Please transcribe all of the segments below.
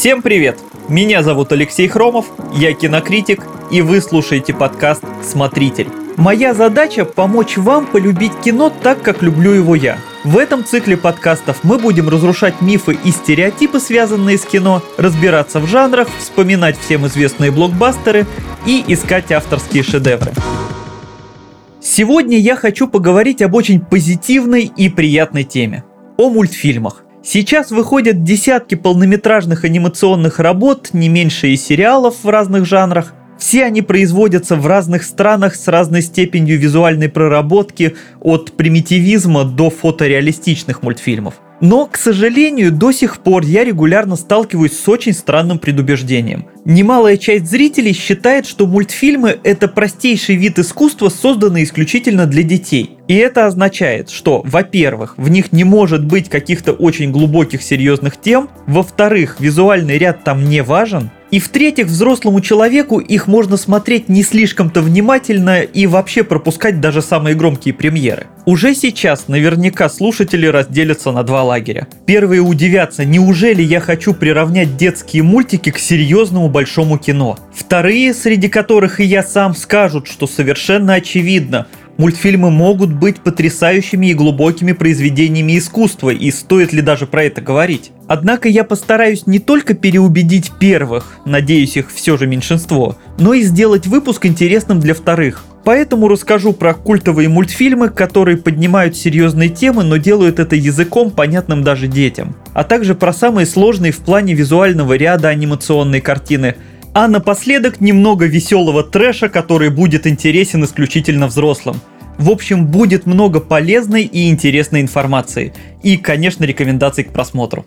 Всем привет! Меня зовут Алексей Хромов, я кинокритик, и вы слушаете подкаст «Смотритель». Моя задача – помочь вам полюбить кино так, как люблю его я. В этом цикле подкастов мы будем разрушать мифы и стереотипы, связанные с кино, разбираться в жанрах, вспоминать всем известные блокбастеры и искать авторские шедевры. Сегодня я хочу поговорить об очень позитивной и приятной теме – о мультфильмах. Сейчас выходят десятки полнометражных анимационных работ, не меньше и сериалов в разных жанрах. Все они производятся в разных странах с разной степенью визуальной проработки, от примитивизма до фотореалистичных мультфильмов. Но, к сожалению, до сих пор я регулярно сталкиваюсь с очень странным предубеждением. Немалая часть зрителей считает, что мультфильмы – это простейший вид искусства, созданный исключительно для детей. И это означает, что, во-первых, в них не может быть каких-то очень глубоких серьезных тем, во-вторых, визуальный ряд там не важен, и в-третьих, взрослому человеку их можно смотреть не слишком-то внимательно и вообще пропускать даже самые громкие премьеры. Уже сейчас наверняка слушатели разделятся на два лагеря. Первые удивятся, неужели я хочу приравнять детские мультики к серьезному большому кино. Вторые, среди которых и я сам, скажут, что совершенно очевидно, Мультфильмы могут быть потрясающими и глубокими произведениями искусства, и стоит ли даже про это говорить. Однако я постараюсь не только переубедить первых, надеюсь их все же меньшинство, но и сделать выпуск интересным для вторых. Поэтому расскажу про культовые мультфильмы, которые поднимают серьезные темы, но делают это языком, понятным даже детям. А также про самые сложные в плане визуального ряда анимационной картины – а напоследок немного веселого трэша, который будет интересен исключительно взрослым. В общем, будет много полезной и интересной информации. И, конечно, рекомендаций к просмотру.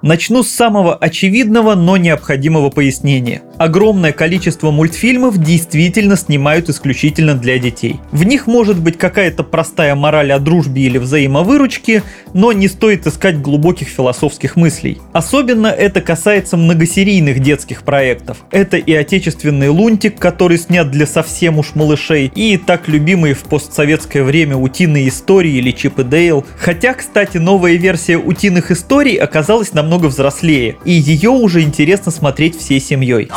Начну с самого очевидного, но необходимого пояснения. Огромное количество мультфильмов действительно снимают исключительно для детей. В них может быть какая-то простая мораль о дружбе или взаимовыручке, но не стоит искать глубоких философских мыслей. Особенно это касается многосерийных детских проектов. Это и отечественный Лунтик, который снят для совсем уж малышей, и так любимые в постсоветское время утиные истории или Чип и Дейл. Хотя, кстати, новая версия утиных историй оказалась намного взрослее, и ее уже интересно смотреть всей семьей.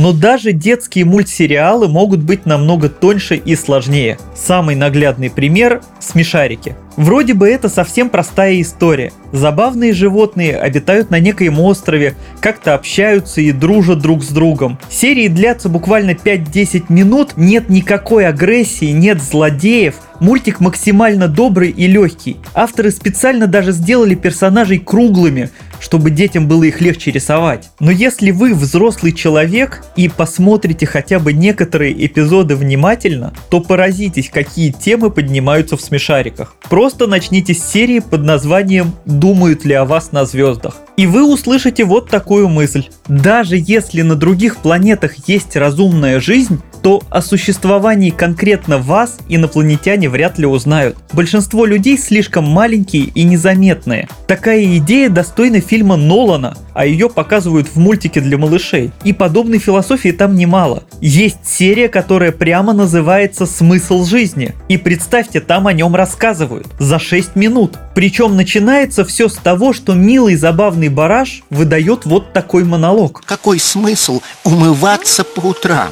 Но даже детские мультсериалы могут быть намного тоньше и сложнее. Самый наглядный пример – смешарики. Вроде бы это совсем простая история. Забавные животные обитают на некоем острове, как-то общаются и дружат друг с другом. Серии длятся буквально 5-10 минут, нет никакой агрессии, нет злодеев. Мультик максимально добрый и легкий. Авторы специально даже сделали персонажей круглыми, чтобы детям было их легче рисовать. Но если вы взрослый человек и посмотрите хотя бы некоторые эпизоды внимательно, то поразитесь, какие темы поднимаются в смешариках. Просто начните с серии под названием «Думают ли о вас на звездах». И вы услышите вот такую мысль. Даже если на других планетах есть разумная жизнь, то о существовании конкретно вас инопланетяне вряд ли узнают. Большинство людей слишком маленькие и незаметные. Такая идея достойна фильма Нолана, а ее показывают в мультике для малышей. И подобной философии там немало. Есть серия, которая прямо называется «Смысл жизни». И представьте, там о нем рассказывают. За 6 минут. Причем начинается все с того, что милый забавный бараш выдает вот такой монолог. Какой смысл умываться по утрам?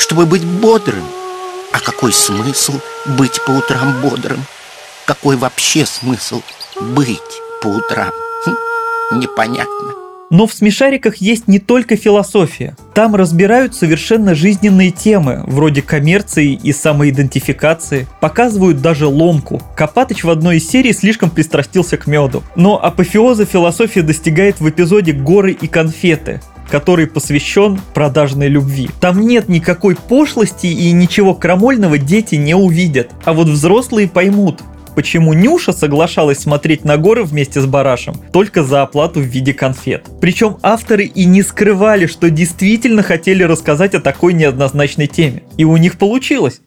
Чтобы быть бодрым. А какой смысл быть по утрам бодрым? Какой вообще смысл быть по утрам? Хм, непонятно. Но в смешариках есть не только философия. Там разбирают совершенно жизненные темы, вроде коммерции и самоидентификации. Показывают даже ломку. Копатыч в одной из серий слишком пристрастился к меду. Но апофеоза философия достигает в эпизоде «Горы и конфеты», который посвящен продажной любви. Там нет никакой пошлости и ничего крамольного дети не увидят. А вот взрослые поймут, почему Нюша соглашалась смотреть на горы вместе с Барашем только за оплату в виде конфет. Причем авторы и не скрывали, что действительно хотели рассказать о такой неоднозначной теме. И у них получилось.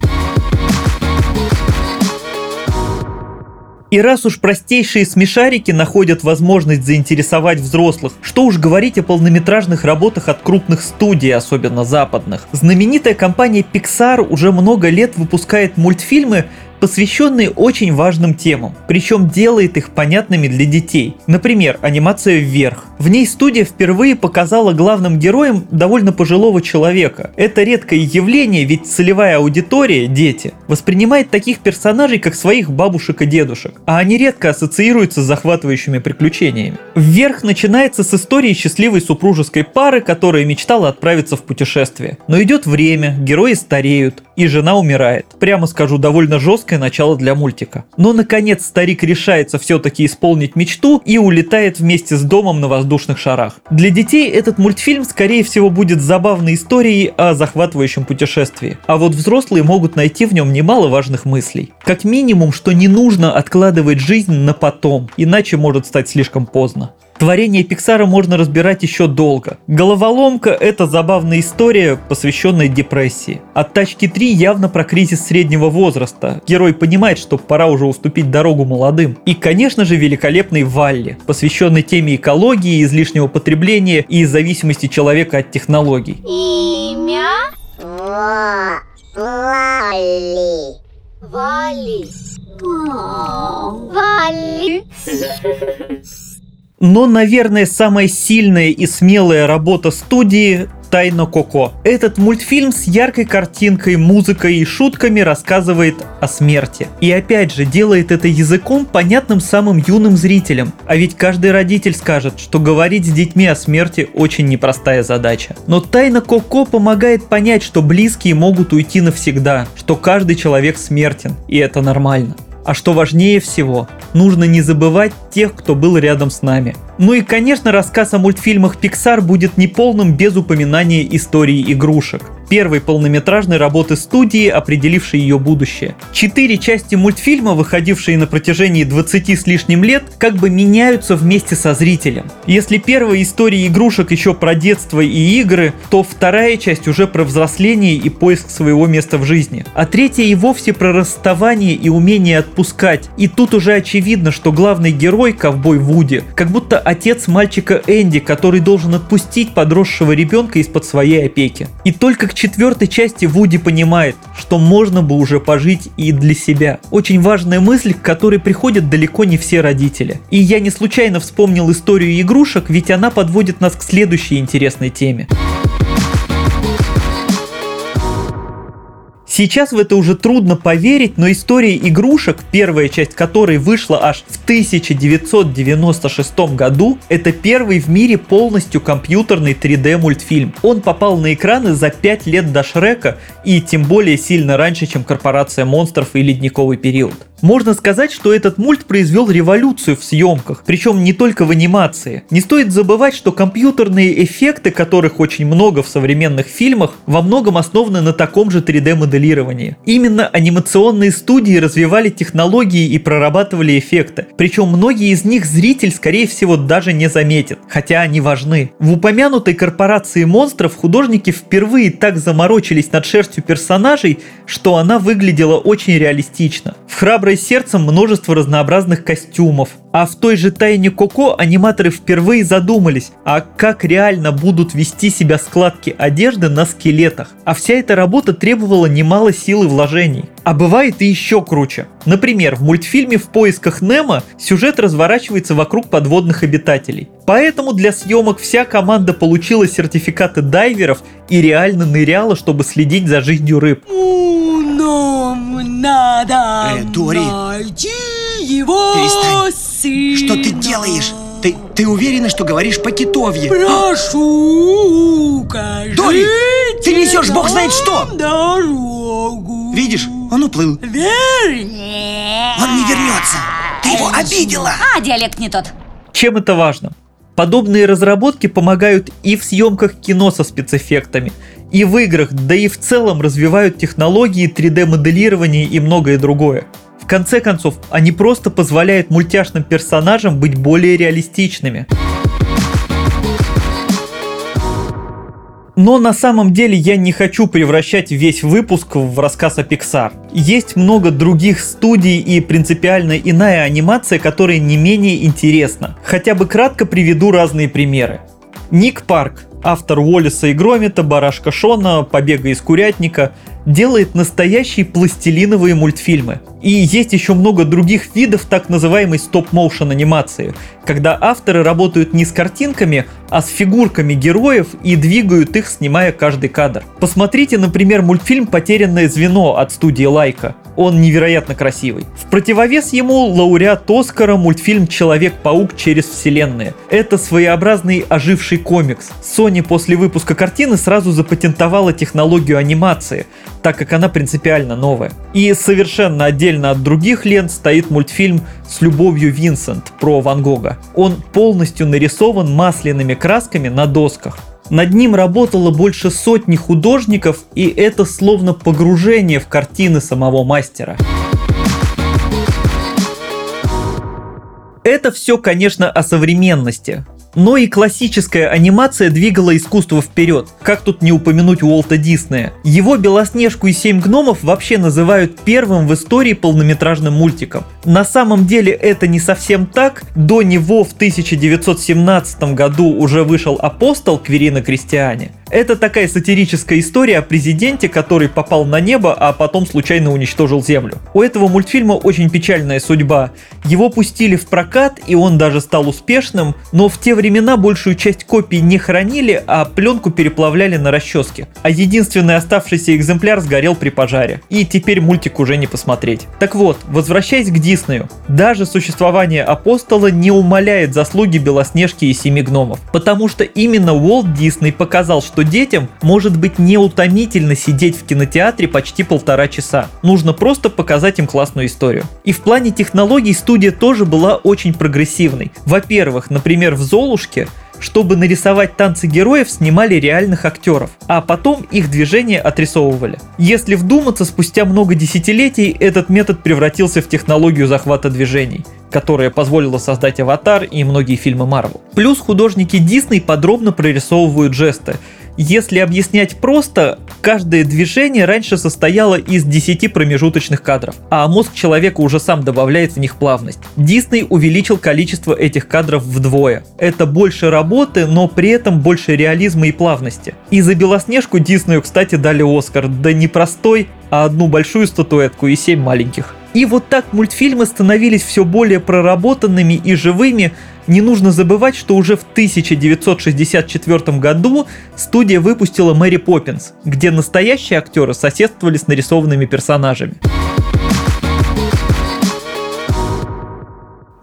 И раз уж простейшие смешарики находят возможность заинтересовать взрослых, что уж говорить о полнометражных работах от крупных студий, особенно западных. Знаменитая компания Pixar уже много лет выпускает мультфильмы, посвященные очень важным темам, причем делает их понятными для детей. Например, анимация «Вверх». В ней студия впервые показала главным героем довольно пожилого человека. Это редкое явление, ведь целевая аудитория, дети, воспринимает таких персонажей как своих бабушек и дедушек, а они редко ассоциируются с захватывающими приключениями. «Вверх» начинается с истории счастливой супружеской пары, которая мечтала отправиться в путешествие. Но идет время, герои стареют, и жена умирает. Прямо скажу, довольно жесткое начало для мультика. Но наконец старик решается все-таки исполнить мечту и улетает вместе с домом на воздушных шарах. Для детей этот мультфильм скорее всего будет забавной историей о захватывающем путешествии. А вот взрослые могут найти в нем немало важных мыслей. Как минимум, что не нужно откладывать жизнь на потом, иначе может стать слишком поздно. Творение Пиксара можно разбирать еще долго. Головоломка – это забавная история, посвященная депрессии. От «Тачки 3» явно про кризис среднего возраста. Герой понимает, что пора уже уступить дорогу молодым. И, конечно же, великолепный «Валли», посвященный теме экологии, излишнего потребления и зависимости человека от технологий. Имя? Валли. Валли. Валли. Но, наверное, самая сильная и смелая работа студии Тайна Коко. Этот мультфильм с яркой картинкой, музыкой и шутками рассказывает о смерти. И опять же делает это языком, понятным самым юным зрителям. А ведь каждый родитель скажет, что говорить с детьми о смерти очень непростая задача. Но Тайна Коко помогает понять, что близкие могут уйти навсегда, что каждый человек смертен, и это нормально. А что важнее всего, нужно не забывать тех, кто был рядом с нами. Ну и, конечно, рассказ о мультфильмах Pixar будет неполным без упоминания истории игрушек. Первой полнометражной работы студии, определившей ее будущее. Четыре части мультфильма, выходившие на протяжении 20 с лишним лет, как бы меняются вместе со зрителем. Если первая история игрушек еще про детство и игры, то вторая часть уже про взросление и поиск своего места в жизни. А третья и вовсе про расставание и умение отпускать. И тут уже очевидно, что главный герой, ковбой Вуди, как будто отец мальчика Энди, который должен отпустить подросшего ребенка из-под своей опеки. И только к четвертой части Вуди понимает, что можно бы уже пожить и для себя. Очень важная мысль, к которой приходят далеко не все родители. И я не случайно вспомнил историю игрушек, ведь она подводит нас к следующей интересной теме. Сейчас в это уже трудно поверить, но история игрушек, первая часть которой вышла аж в 1996 году, это первый в мире полностью компьютерный 3D мультфильм. Он попал на экраны за 5 лет до Шрека и тем более сильно раньше, чем Корпорация монстров и Ледниковый период. Можно сказать, что этот мульт произвел революцию в съемках, причем не только в анимации. Не стоит забывать, что компьютерные эффекты, которых очень много в современных фильмах, во многом основаны на таком же 3D моделировании. Именно анимационные студии развивали технологии и прорабатывали эффекты, причем многие из них зритель, скорее всего, даже не заметит, хотя они важны. В упомянутой корпорации монстров художники впервые так заморочились над шерстью персонажей, что она выглядела очень реалистично. В храброй Храброе сердцем множество разнообразных костюмов. А в той же Тайне Коко аниматоры впервые задумались, а как реально будут вести себя складки одежды на скелетах. А вся эта работа требовала немало сил и вложений. А бывает и еще круче. Например, в мультфильме «В поисках Немо» сюжет разворачивается вокруг подводных обитателей. Поэтому для съемок вся команда получила сертификаты дайверов и реально ныряла, чтобы следить за жизнью рыб. Надо Э, Дори. найти его Перестань. сына. Что ты делаешь? Ты, ты уверена, что говоришь по-китовье? Прошу, укажите Дори, ты несешь бог знает что. Дорогу. Видишь, он уплыл. Вернее. Он не вернется. Ты его обидела. А, диалект не тот. Чем это важно? Подобные разработки помогают и в съемках кино со спецэффектами, и в играх, да и в целом развивают технологии 3D-моделирования и многое другое. В конце концов, они просто позволяют мультяшным персонажам быть более реалистичными. Но на самом деле я не хочу превращать весь выпуск в рассказ о Pixar. Есть много других студий и принципиально иная анимация, которая не менее интересна. Хотя бы кратко приведу разные примеры. Ник Парк, автор Уоллиса и Громита, Барашка Шона, Побега из Курятника, делает настоящие пластилиновые мультфильмы. И есть еще много других видов так называемой стоп-моушен анимации, когда авторы работают не с картинками, а с фигурками героев и двигают их, снимая каждый кадр. Посмотрите, например, мультфильм «Потерянное звено» от студии Лайка. Он невероятно красивый. В противовес ему лауреат Оскара мультфильм «Человек-паук через вселенные». Это своеобразный оживший комикс. Sony после выпуска картины сразу запатентовала технологию анимации, так как она принципиально новая. И совершенно отдельно от других лент стоит мультфильм «С любовью Винсент» про Ван Гога. Он полностью нарисован масляными красками на досках. Над ним работало больше сотни художников, и это словно погружение в картины самого мастера. Это все, конечно, о современности. Но и классическая анимация двигала искусство вперед. Как тут не упомянуть Уолта Диснея? Его «Белоснежку и семь гномов» вообще называют первым в истории полнометражным мультиком. На самом деле это не совсем так. До него в 1917 году уже вышел «Апостол» Кверина Кристиане – это такая сатирическая история о президенте, который попал на небо, а потом случайно уничтожил Землю. У этого мультфильма очень печальная судьба. Его пустили в прокат, и он даже стал успешным, но в те времена большую часть копий не хранили, а пленку переплавляли на расческе. А единственный оставшийся экземпляр сгорел при пожаре. И теперь мультик уже не посмотреть. Так вот, возвращаясь к Диснею, даже существование Апостола не умаляет заслуги Белоснежки и Семи Гномов. Потому что именно Уолт Дисней показал, что детям может быть неутомительно сидеть в кинотеатре почти полтора часа. Нужно просто показать им классную историю. И в плане технологий студия тоже была очень прогрессивной. Во-первых, например, в «Золушке» чтобы нарисовать танцы героев, снимали реальных актеров, а потом их движения отрисовывали. Если вдуматься, спустя много десятилетий этот метод превратился в технологию захвата движений которая позволила создать «Аватар» и многие фильмы Марвел. Плюс художники Дисней подробно прорисовывают жесты, если объяснять просто, каждое движение раньше состояло из 10 промежуточных кадров, а мозг человека уже сам добавляет в них плавность. Дисней увеличил количество этих кадров вдвое. Это больше работы, но при этом больше реализма и плавности. И за Белоснежку Диснею, кстати, дали Оскар, да не простой, а одну большую статуэтку и семь маленьких. И вот так мультфильмы становились все более проработанными и живыми. Не нужно забывать, что уже в 1964 году студия выпустила Мэри Поппинс, где настоящие актеры соседствовали с нарисованными персонажами.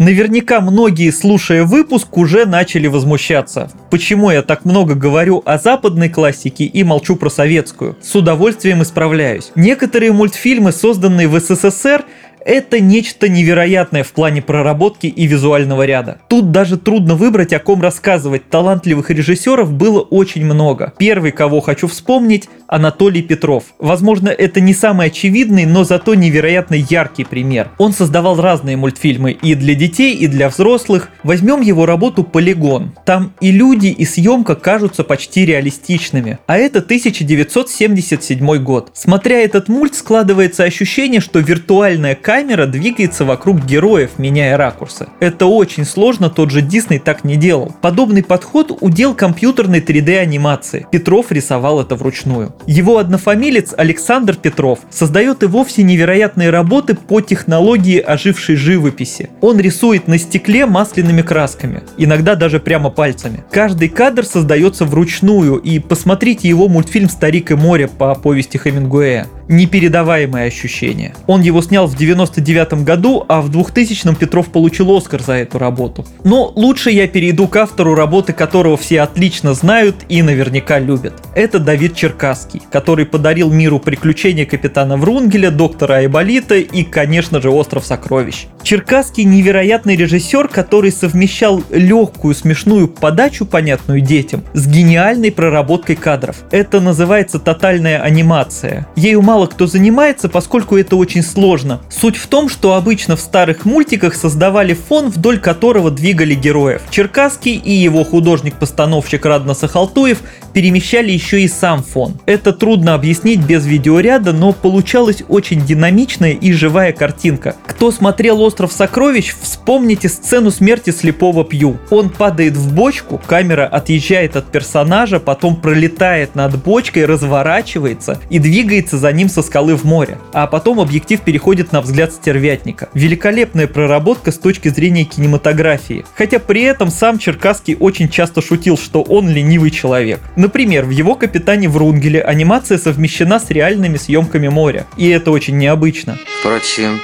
Наверняка многие, слушая выпуск, уже начали возмущаться. Почему я так много говорю о западной классике и молчу про советскую? С удовольствием исправляюсь. Некоторые мультфильмы, созданные в СССР, это нечто невероятное в плане проработки и визуального ряда. Тут даже трудно выбрать, о ком рассказывать. Талантливых режиссеров было очень много. Первый, кого хочу вспомнить, Анатолий Петров. Возможно, это не самый очевидный, но зато невероятно яркий пример. Он создавал разные мультфильмы и для детей, и для взрослых. Возьмем его работу «Полигон». Там и люди, и съемка кажутся почти реалистичными. А это 1977 год. Смотря этот мульт, складывается ощущение, что виртуальная камера двигается вокруг героев, меняя ракурсы. Это очень сложно, тот же Дисней так не делал. Подобный подход удел компьютерной 3D анимации. Петров рисовал это вручную. Его однофамилец Александр Петров создает и вовсе невероятные работы по технологии ожившей живописи. Он рисует на стекле масляными красками, иногда даже прямо пальцами. Каждый кадр создается вручную, и посмотрите его мультфильм «Старик и море» по повести Хемингуэя непередаваемое ощущение. Он его снял в 99 году, а в 2000 Петров получил Оскар за эту работу. Но лучше я перейду к автору работы, которого все отлично знают и наверняка любят. Это Давид Черкасский, который подарил миру приключения капитана Врунгеля, доктора Айболита и, конечно же, Остров Сокровищ. Черкасский невероятный режиссер, который совмещал легкую смешную подачу, понятную детям, с гениальной проработкой кадров. Это называется тотальная анимация. Ею мало мало кто занимается, поскольку это очень сложно. Суть в том, что обычно в старых мультиках создавали фон, вдоль которого двигали героев. Черкасский и его художник-постановщик Радна Сахалтуев перемещали еще и сам фон. Это трудно объяснить без видеоряда, но получалась очень динамичная и живая картинка. Кто смотрел «Остров сокровищ», вспомните сцену смерти слепого Пью. Он падает в бочку, камера отъезжает от персонажа, потом пролетает над бочкой, разворачивается и двигается за ним со скалы в море. А потом объектив переходит на взгляд стервятника. Великолепная проработка с точки зрения кинематографии. Хотя при этом сам Черкасский очень часто шутил, что он ленивый человек. Например, в его «Капитане Врунгеле» анимация совмещена с реальными съемками моря. И это очень необычно. Впрочем,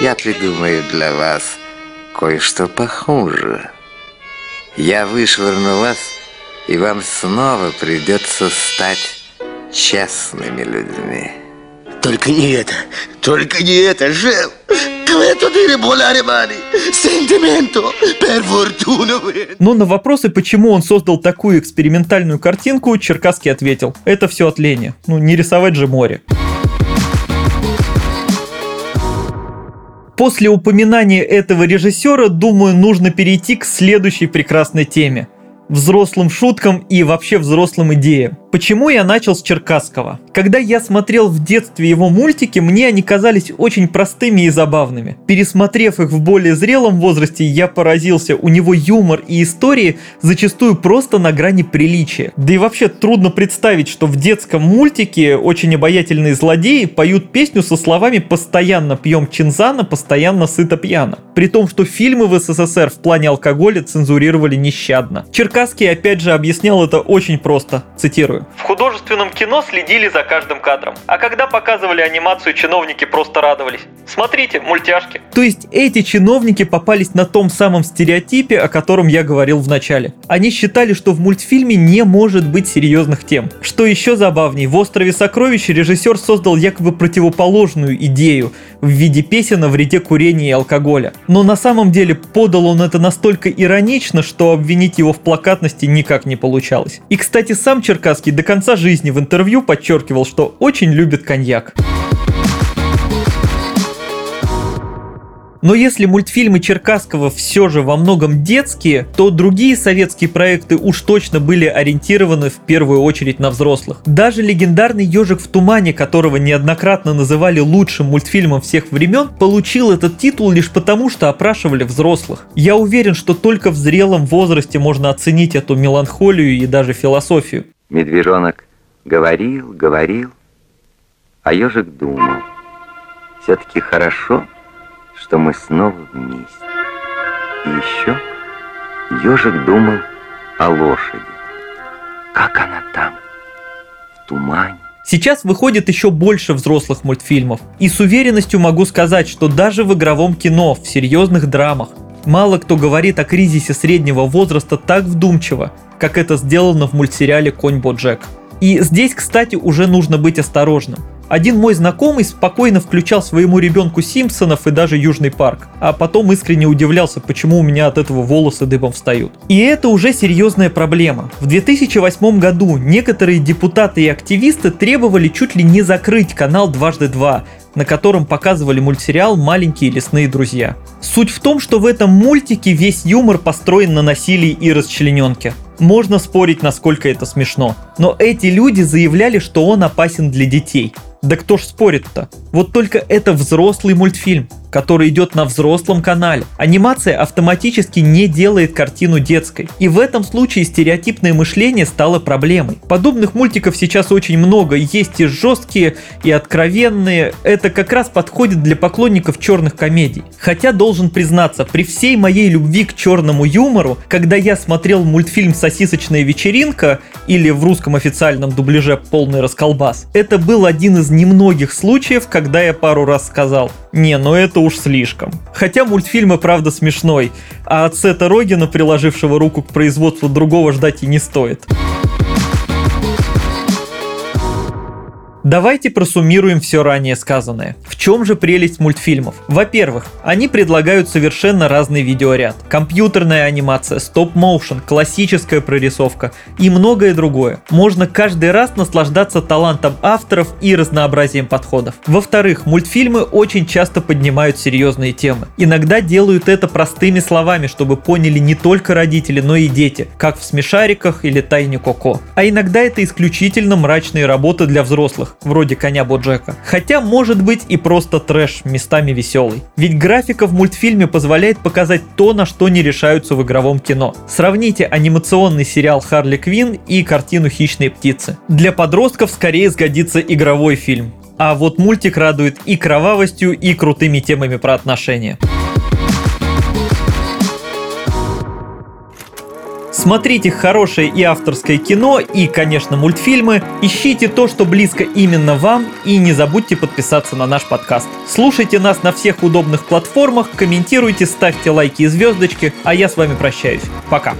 я придумаю для вас кое-что похуже. Я вышвырну вас, и вам снова придется стать честными людьми. Только не это, только не это, Жел. Questo dire volare mani, sentimento, per fortuna. Но на вопросы, почему он создал такую экспериментальную картинку, Черкасский ответил, это все от лени. Ну, не рисовать же море. После упоминания этого режиссера, думаю, нужно перейти к следующей прекрасной теме взрослым шуткам и вообще взрослым идеям. Почему я начал с Черкасского? Когда я смотрел в детстве его мультики, мне они казались очень простыми и забавными. Пересмотрев их в более зрелом возрасте, я поразился, у него юмор и истории зачастую просто на грани приличия. Да и вообще трудно представить, что в детском мультике очень обаятельные злодеи поют песню со словами «постоянно пьем чинзана, постоянно сыто пьяно». При том, что фильмы в СССР в плане алкоголя цензурировали нещадно. Черкасский опять же объяснял это очень просто, цитирую. В художественном кино следили за каждым кадром, а когда показывали анимацию, чиновники просто радовались. Смотрите, мультяшки. То есть эти чиновники попались на том самом стереотипе, о котором я говорил в начале. Они считали, что в мультфильме не может быть серьезных тем. Что еще забавней, в «Острове сокровищ» режиссер создал якобы противоположную идею в виде песен о вреде курения и алкоголя. Но на самом деле подал он это настолько иронично, что обвинить его в плакатности никак не получалось. И, кстати, сам Черкасский до конца жизни в интервью подчеркивал, что очень любит коньяк. Но если мультфильмы Черкасского все же во многом детские, то другие советские проекты уж точно были ориентированы в первую очередь на взрослых. Даже легендарный «Ежик в тумане», которого неоднократно называли лучшим мультфильмом всех времен, получил этот титул лишь потому, что опрашивали взрослых. Я уверен, что только в зрелом возрасте можно оценить эту меланхолию и даже философию. Медвежонок говорил, говорил, а ежик думал. Все-таки хорошо, что мы снова вместе. И еще ежик думал о лошади. Как она там, в тумане. Сейчас выходит еще больше взрослых мультфильмов. И с уверенностью могу сказать, что даже в игровом кино, в серьезных драмах, мало кто говорит о кризисе среднего возраста так вдумчиво, как это сделано в мультсериале «Конь Боджек». И здесь, кстати, уже нужно быть осторожным. Один мой знакомый спокойно включал своему ребенку Симпсонов и даже Южный парк, а потом искренне удивлялся, почему у меня от этого волосы дыбом встают. И это уже серьезная проблема. В 2008 году некоторые депутаты и активисты требовали чуть ли не закрыть канал «Дважды два», на котором показывали мультсериал «Маленькие лесные друзья». Суть в том, что в этом мультике весь юмор построен на насилии и расчлененке. Можно спорить, насколько это смешно. Но эти люди заявляли, что он опасен для детей. Да кто ж спорит-то? Вот только это взрослый мультфильм, который идет на взрослом канале. Анимация автоматически не делает картину детской. И в этом случае стереотипное мышление стало проблемой. Подобных мультиков сейчас очень много, есть и жесткие, и откровенные. Это как раз подходит для поклонников черных комедий. Хотя должен признаться, при всей моей любви к черному юмору, когда я смотрел мультфильм «Сосисочная вечеринка» или в русском официальном дубляже «Полный расколбас», это был один из немногих случаев, когда я пару раз сказал «Не, ну это уж слишком». Хотя мультфильм и правда смешной, а от Сета Рогина, приложившего руку к производству другого, ждать и не стоит. Давайте просуммируем все ранее сказанное. Чем же прелесть мультфильмов? Во-первых, они предлагают совершенно разный видеоряд. Компьютерная анимация, стоп-моушен, классическая прорисовка и многое другое. Можно каждый раз наслаждаться талантом авторов и разнообразием подходов. Во-вторых, мультфильмы очень часто поднимают серьезные темы. Иногда делают это простыми словами, чтобы поняли не только родители, но и дети, как в «Смешариках» или «Тайне Коко». А иногда это исключительно мрачные работы для взрослых, вроде «Коня Боджека». Хотя может быть и просто трэш, местами веселый. Ведь графика в мультфильме позволяет показать то, на что не решаются в игровом кино. Сравните анимационный сериал «Харли Квин» и картину «Хищные птицы». Для подростков скорее сгодится игровой фильм. А вот мультик радует и кровавостью, и крутыми темами про отношения. Смотрите хорошее и авторское кино и, конечно, мультфильмы. Ищите то, что близко именно вам и не забудьте подписаться на наш подкаст. Слушайте нас на всех удобных платформах, комментируйте, ставьте лайки и звездочки, а я с вами прощаюсь. Пока.